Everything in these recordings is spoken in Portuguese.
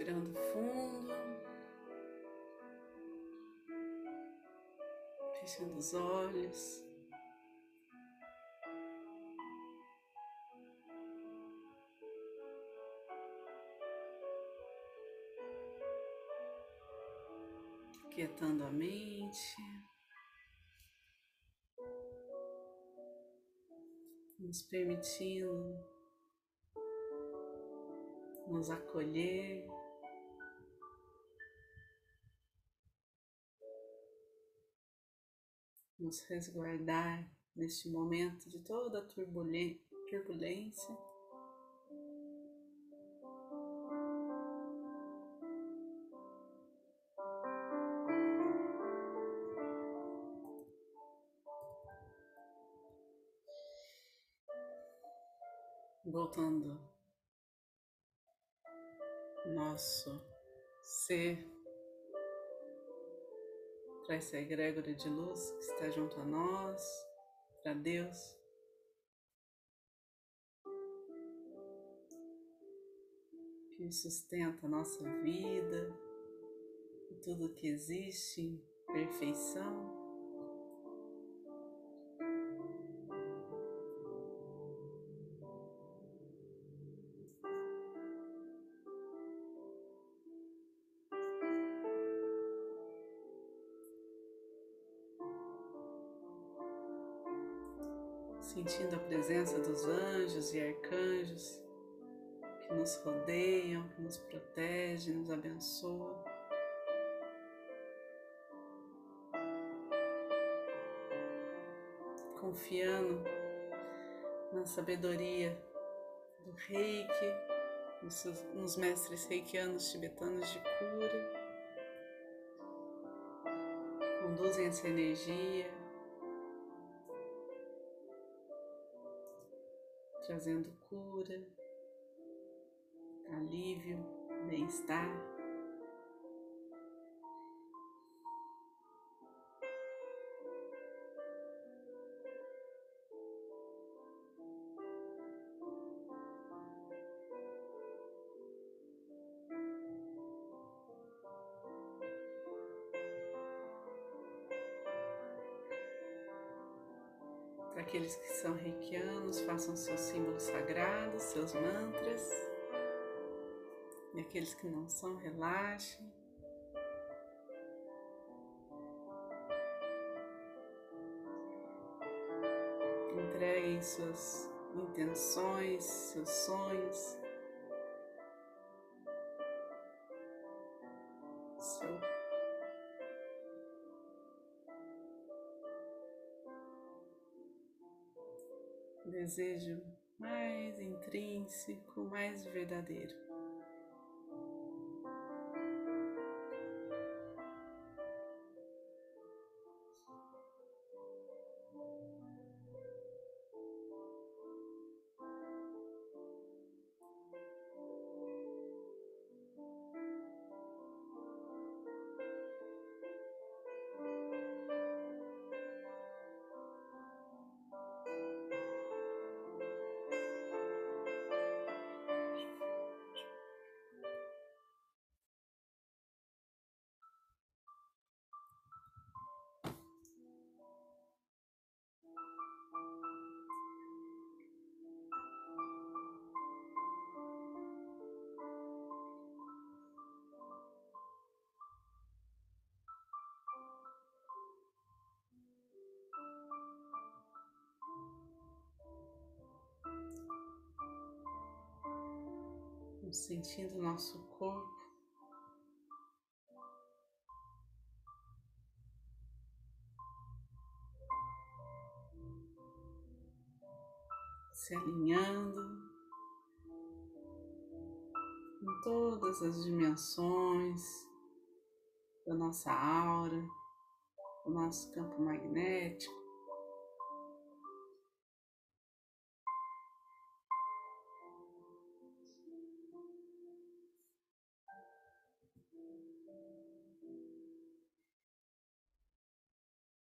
Respirando fundo. Fechando os olhos. Quietando a mente. Nos permitindo nos acolher. Nos resguardar neste momento de toda turbulência. Voltando nosso ser para essa egrégora de luz que está junto a nós, para Deus. Que sustenta a nossa vida e tudo que existe em perfeição. Sentindo a presença dos anjos e arcanjos que nos rodeiam, que nos protegem, nos abençoam. Confiando na sabedoria do reiki, nos, mestres reikianos tibetanos de cura, conduzem essa energia trazendo cura, alívio, bem-estar. Aqueles que são reikianos, façam seus símbolos sagrados, seus mantras. E aqueles que não são, relaxem. Entreguem suas intenções, seus sonhos, desejo mais intrínseco, mais verdadeiro. Sentindo nosso corpo. Se alinhando em todas as dimensões da nossa aura, do nosso campo magnético.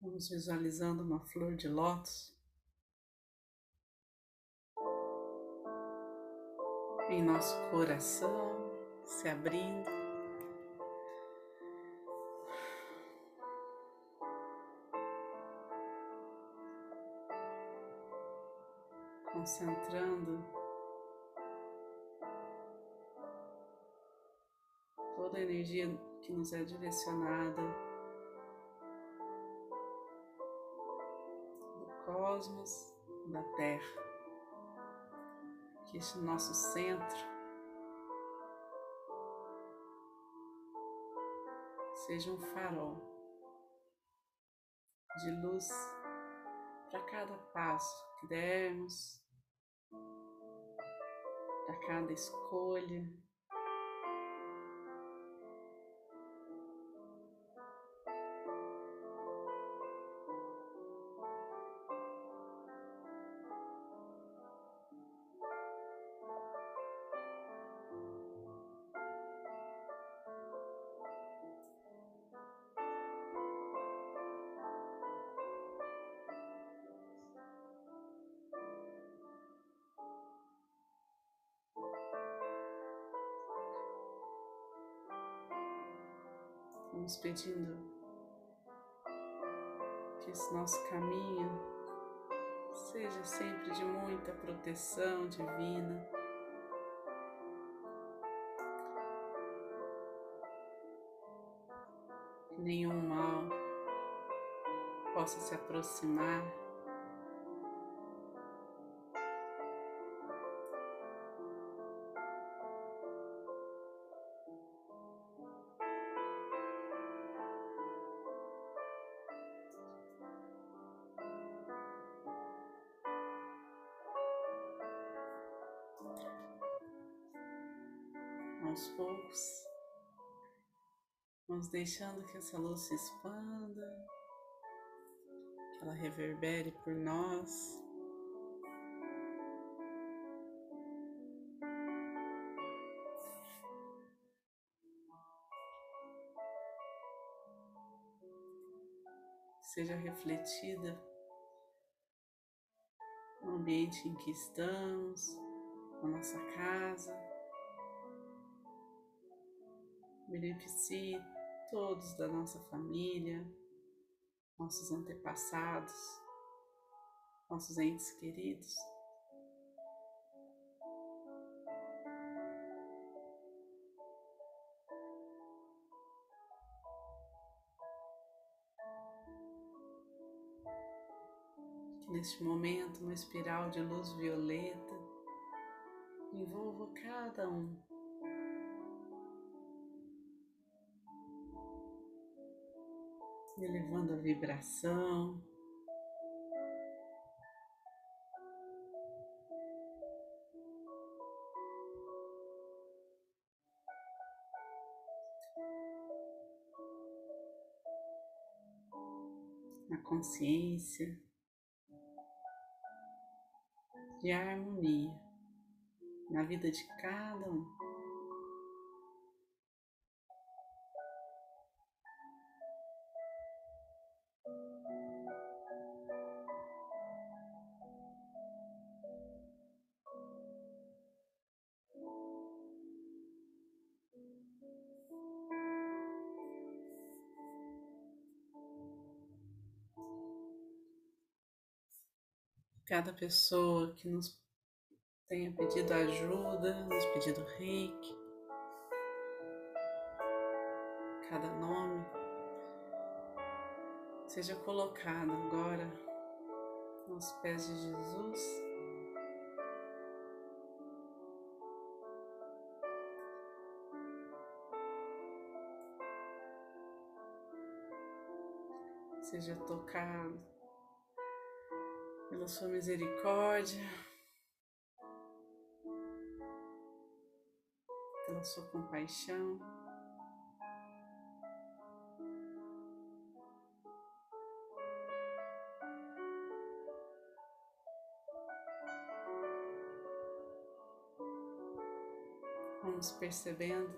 Vamos visualizando uma flor de lótus em nosso coração, se abrindo. Concentrando toda a energia que nos é direcionada do cosmos, da Terra, que este nosso centro seja um farol de luz para cada passo que dermos, para cada escolha. Vamos pedindo que esse nosso caminho seja sempre de muita proteção divina. Que nenhum mal possa se aproximar aos poucos, vamos deixando que essa luz se expanda, que ela reverbere por nós. Seja refletida no ambiente em que estamos, na nossa casa. Beneficie todos da nossa família, nossos antepassados, nossos entes queridos. Que neste momento uma espiral de luz violeta envolva cada um elevando a vibração. Na consciência de harmonia na vida de cada um. Cada pessoa que nos tenha pedido ajuda, nos pedido reiki, cada nome seja colocado agora aos pés de Jesus. Seja tocado pela sua misericórdia, pela sua compaixão. Vamos percebendo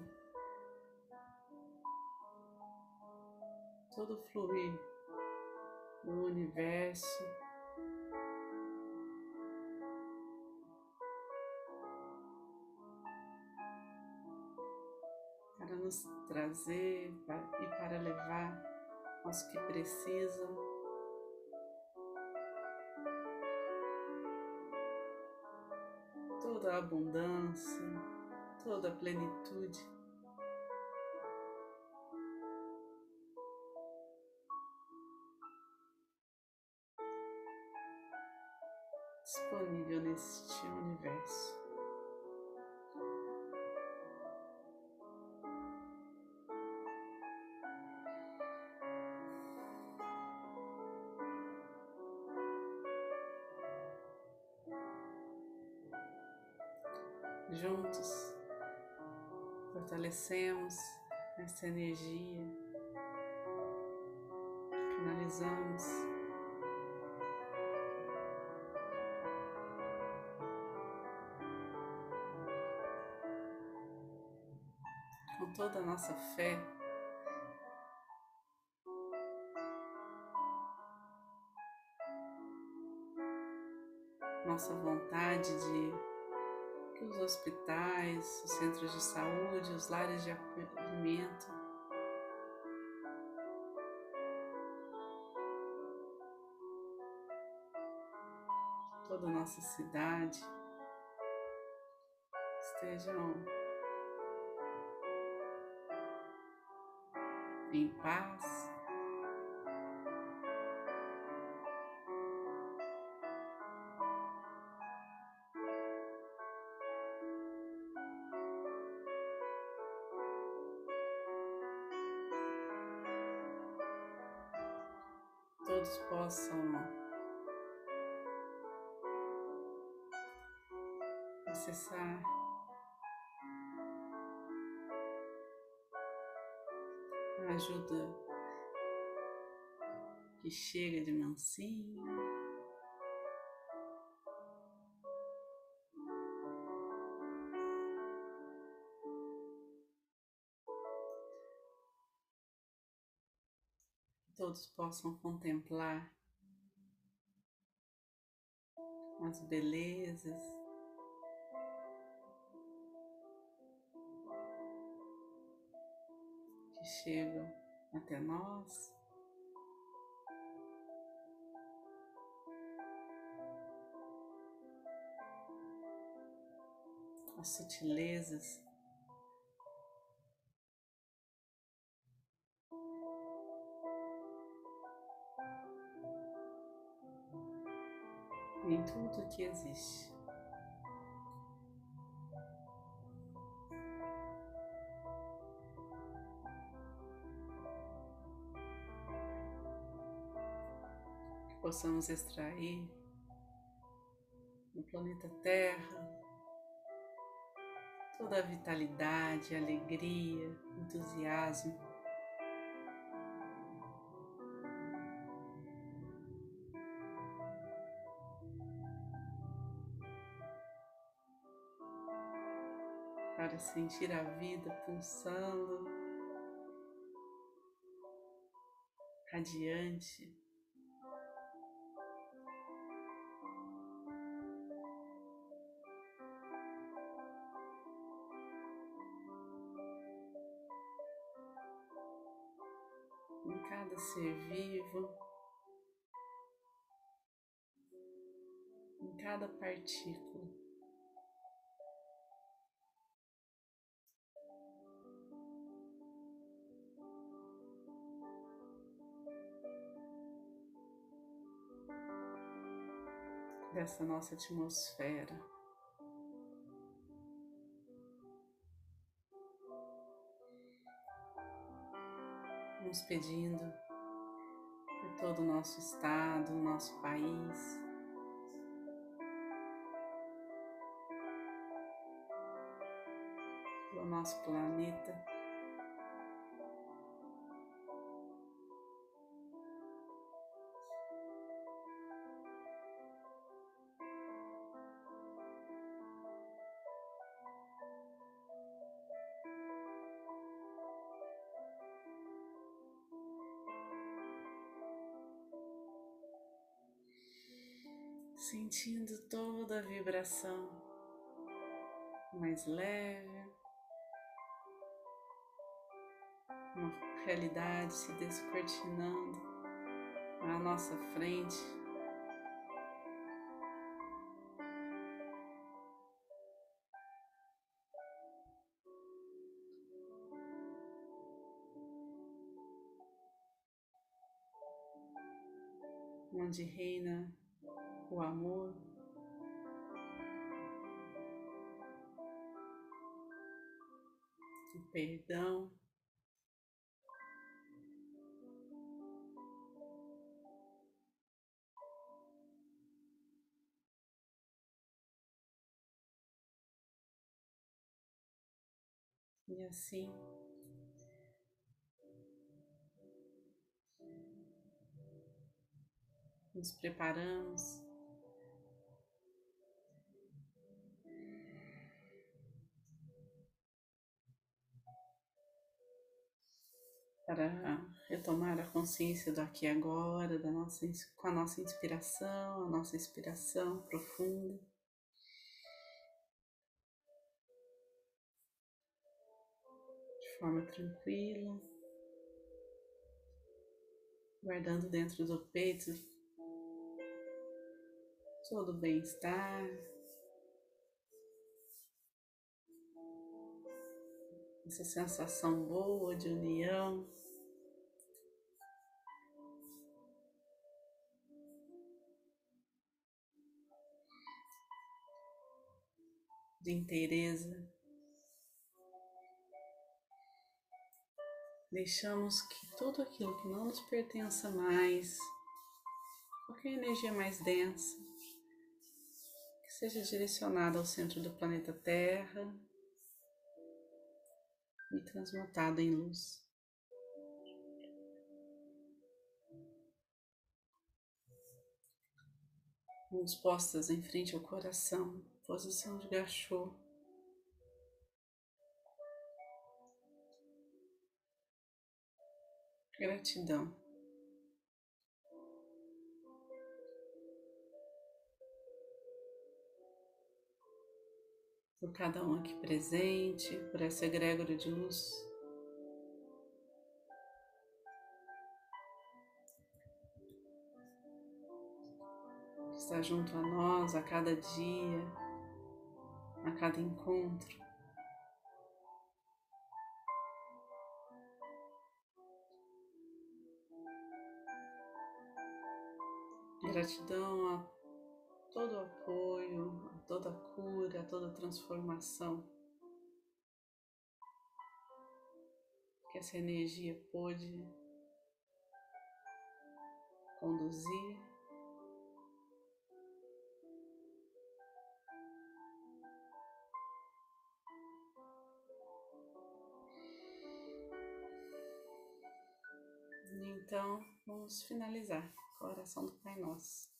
todo o fluir do universo. Para nos trazer e para levar aos que precisam. Toda a abundância, toda a plenitude. disponível neste universo. Juntos fortalecemos essa energia, canalizamos toda a nossa fé. Nossa vontade de os hospitais, os centros de saúde, os lares de acolhimento toda a nossa cidade estejam em paz. Todos possam acessar ajuda que chega de mansinho. Todos possam contemplar as belezas que chegam até nós. As sutilezas tudo que existe. possamos extrair no planeta Terra toda a vitalidade, alegria, entusiasmo. Sentir a vida pulsando, radiante. cada ser vivo, em cada partícula. Dessa nossa atmosfera. nos pedindo por todo o nosso estado, nosso país. Nosso planeta. Sentindo toda a vibração mais leve, uma realidade se descortinando à nossa frente. Onde reina o amor, o perdão. E assim nos preparamos para retomar a consciência do aqui e agora, da nossa, com a nossa inspiração, a nossa inspiração profunda. De forma tranquila, guardando dentro do peito todo o bem-estar. Essa sensação boa de união. de inteireza. Deixamos que tudo aquilo que não nos pertença mais, qualquer energia mais densa, que seja direcionada ao centro do planeta Terra e transmutada em luz. Mãos postas em frente ao coração, posição de gachô. Gratidão. Por cada um aqui presente, por essa egrégora de luz. que Está junto a nós a cada dia a cada encontro. Gratidão a todo o apoio, a toda a cura, a toda a transformação que essa energia pôde conduzir. Então, vamos finalizar com a oração do Pai Nosso.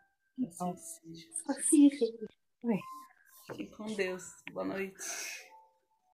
Assim seja. Assim seja. Fique com Deus. Boa noite.